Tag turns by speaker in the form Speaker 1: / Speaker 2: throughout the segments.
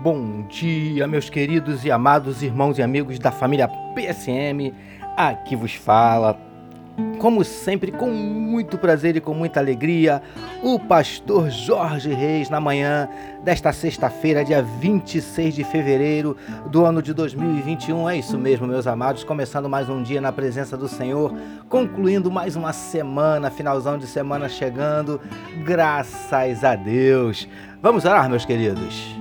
Speaker 1: Bom dia, meus queridos e amados irmãos e amigos da família PSM. Aqui vos fala, como sempre, com muito prazer e com muita alegria, o pastor Jorge Reis na manhã desta sexta-feira, dia 26 de fevereiro do ano de 2021. É isso mesmo, meus amados, começando mais um dia na presença do Senhor, concluindo mais uma semana, finalzão de semana chegando. Graças a Deus. Vamos orar, meus queridos.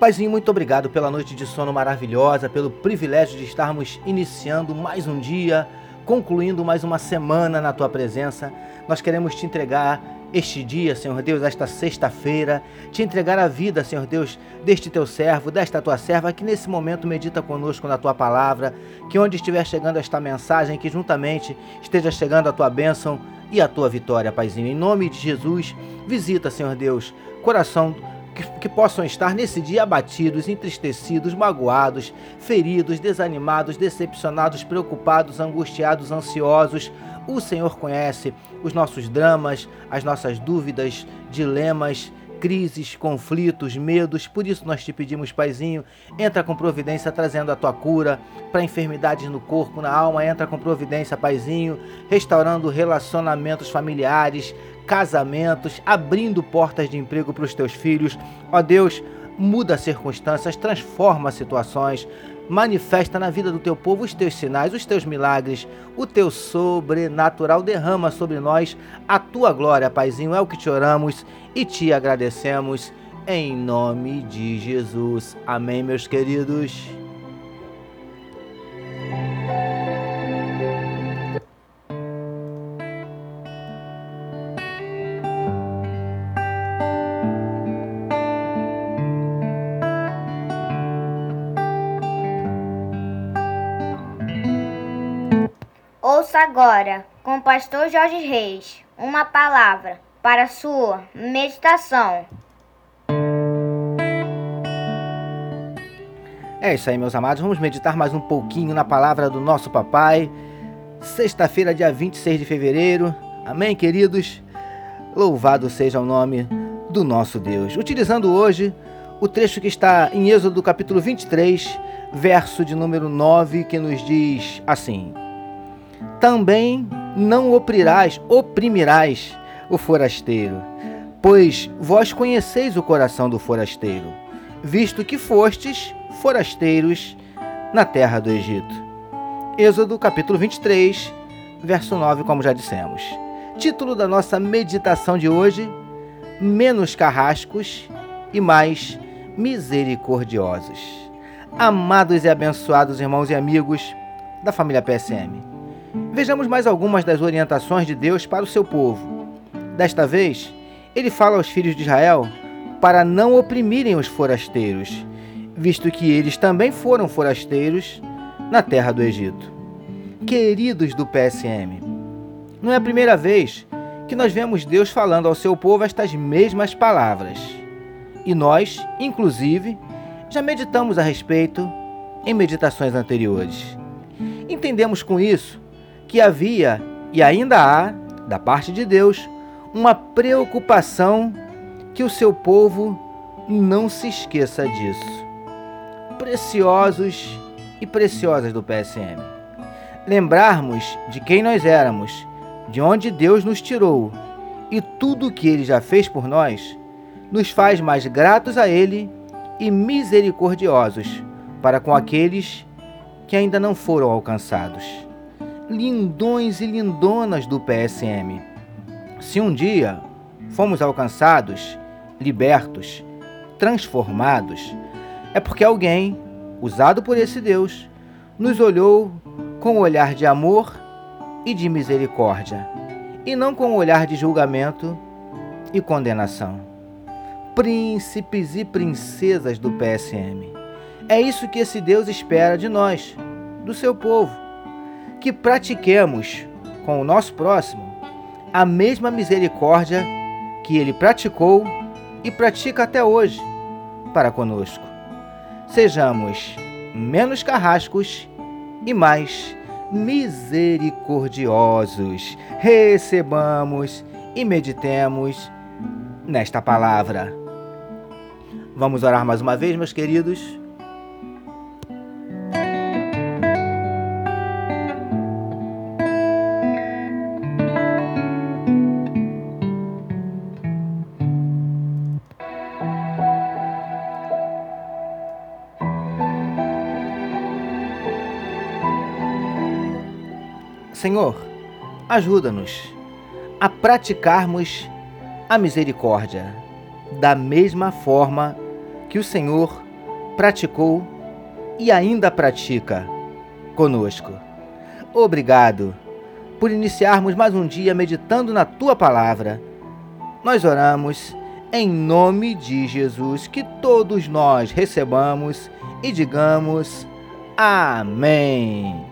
Speaker 1: Paizinho, muito obrigado pela noite de sono maravilhosa, pelo privilégio de estarmos iniciando mais um dia, concluindo mais uma semana na tua presença. Nós queremos te entregar este dia, Senhor Deus, esta sexta-feira, te entregar a vida, Senhor Deus, deste teu servo, desta tua serva, que nesse momento medita conosco na tua palavra, que onde estiver chegando esta mensagem, que juntamente esteja chegando a tua bênção e a tua vitória, Paizinho. Em nome de Jesus, visita, Senhor Deus, coração que, que, possam estar nesse dia abatidos, entristecidos, magoados, feridos, desanimados, decepcionados, preocupados, angustiados, ansiosos. O Senhor conhece os nossos dramas, as nossas dúvidas, dilemas, crises, conflitos, medos. Por isso nós te pedimos, Paizinho, entra com providência trazendo a tua cura para enfermidades no corpo, na alma. Entra com providência, Paizinho, restaurando relacionamentos familiares, casamentos, abrindo portas de emprego para os teus filhos. Ó Deus, muda circunstâncias, transforma situações, manifesta na vida do teu povo os teus sinais, os teus milagres, o teu sobrenatural derrama sobre nós a tua glória, Paizinho. É o que te oramos e te agradecemos em nome de Jesus. Amém, meus queridos.
Speaker 2: Ouça agora, com o pastor Jorge Reis, uma palavra para sua meditação.
Speaker 1: É isso aí, meus amados. Vamos meditar mais um pouquinho na palavra do nosso papai. Sexta-feira, dia 26 de fevereiro. Amém, queridos? Louvado seja o nome do nosso Deus. Utilizando hoje o trecho que está em Êxodo capítulo 23, verso de número 9, que nos diz assim: também não oprirás, oprimirás o forasteiro, pois vós conheceis o coração do forasteiro, visto que fostes forasteiros na terra do Egito. Êxodo capítulo 23, verso 9, como já dissemos. Título da nossa meditação de hoje: Menos carrascos e mais misericordiosos. Amados e abençoados irmãos e amigos da família PSM. Vejamos mais algumas das orientações de Deus para o seu povo. Desta vez, ele fala aos filhos de Israel para não oprimirem os forasteiros, visto que eles também foram forasteiros na terra do Egito. Queridos do PSM, não é a primeira vez que nós vemos Deus falando ao seu povo estas mesmas palavras. E nós, inclusive, já meditamos a respeito em meditações anteriores. Entendemos com isso que havia e ainda há, da parte de Deus, uma preocupação que o seu povo não se esqueça disso. Preciosos e preciosas do PSM. Lembrarmos de quem nós éramos, de onde Deus nos tirou e tudo o que ele já fez por nós, nos faz mais gratos a ele e misericordiosos para com aqueles que ainda não foram alcançados lindões e lindonas do PSM. Se um dia fomos alcançados, libertos, transformados, é porque alguém, usado por esse Deus, nos olhou com o olhar de amor e de misericórdia, e não com o olhar de julgamento e condenação. Príncipes e princesas do PSM. É isso que esse Deus espera de nós, do seu povo que pratiquemos com o nosso próximo a mesma misericórdia que ele praticou e pratica até hoje para conosco. sejamos menos carrascos e mais misericordiosos. Recebamos e meditemos nesta palavra. Vamos orar mais uma vez, meus queridos. Senhor, ajuda-nos a praticarmos a misericórdia da mesma forma que o Senhor praticou e ainda pratica conosco. Obrigado por iniciarmos mais um dia meditando na tua palavra. Nós oramos em nome de Jesus que todos nós recebamos e digamos amém.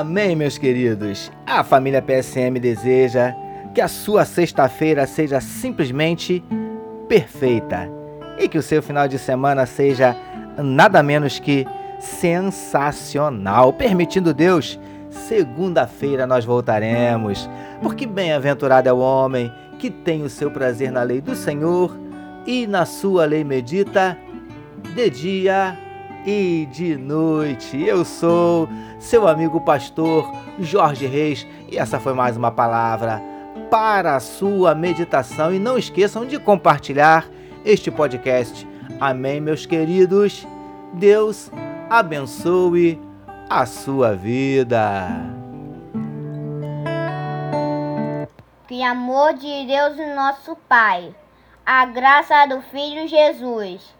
Speaker 1: Amém, meus queridos. A família PSM deseja que a sua sexta-feira seja simplesmente perfeita e que o seu final de semana seja nada menos que sensacional. Permitindo Deus, segunda-feira nós voltaremos, porque bem-aventurado é o homem que tem o seu prazer na lei do Senhor e na sua lei medita de dia e de noite. Eu sou seu amigo pastor Jorge Reis e essa foi mais uma palavra para a sua meditação. E não esqueçam de compartilhar este podcast. Amém, meus queridos. Deus abençoe a sua vida.
Speaker 2: Que amor de Deus, nosso Pai, a graça do Filho Jesus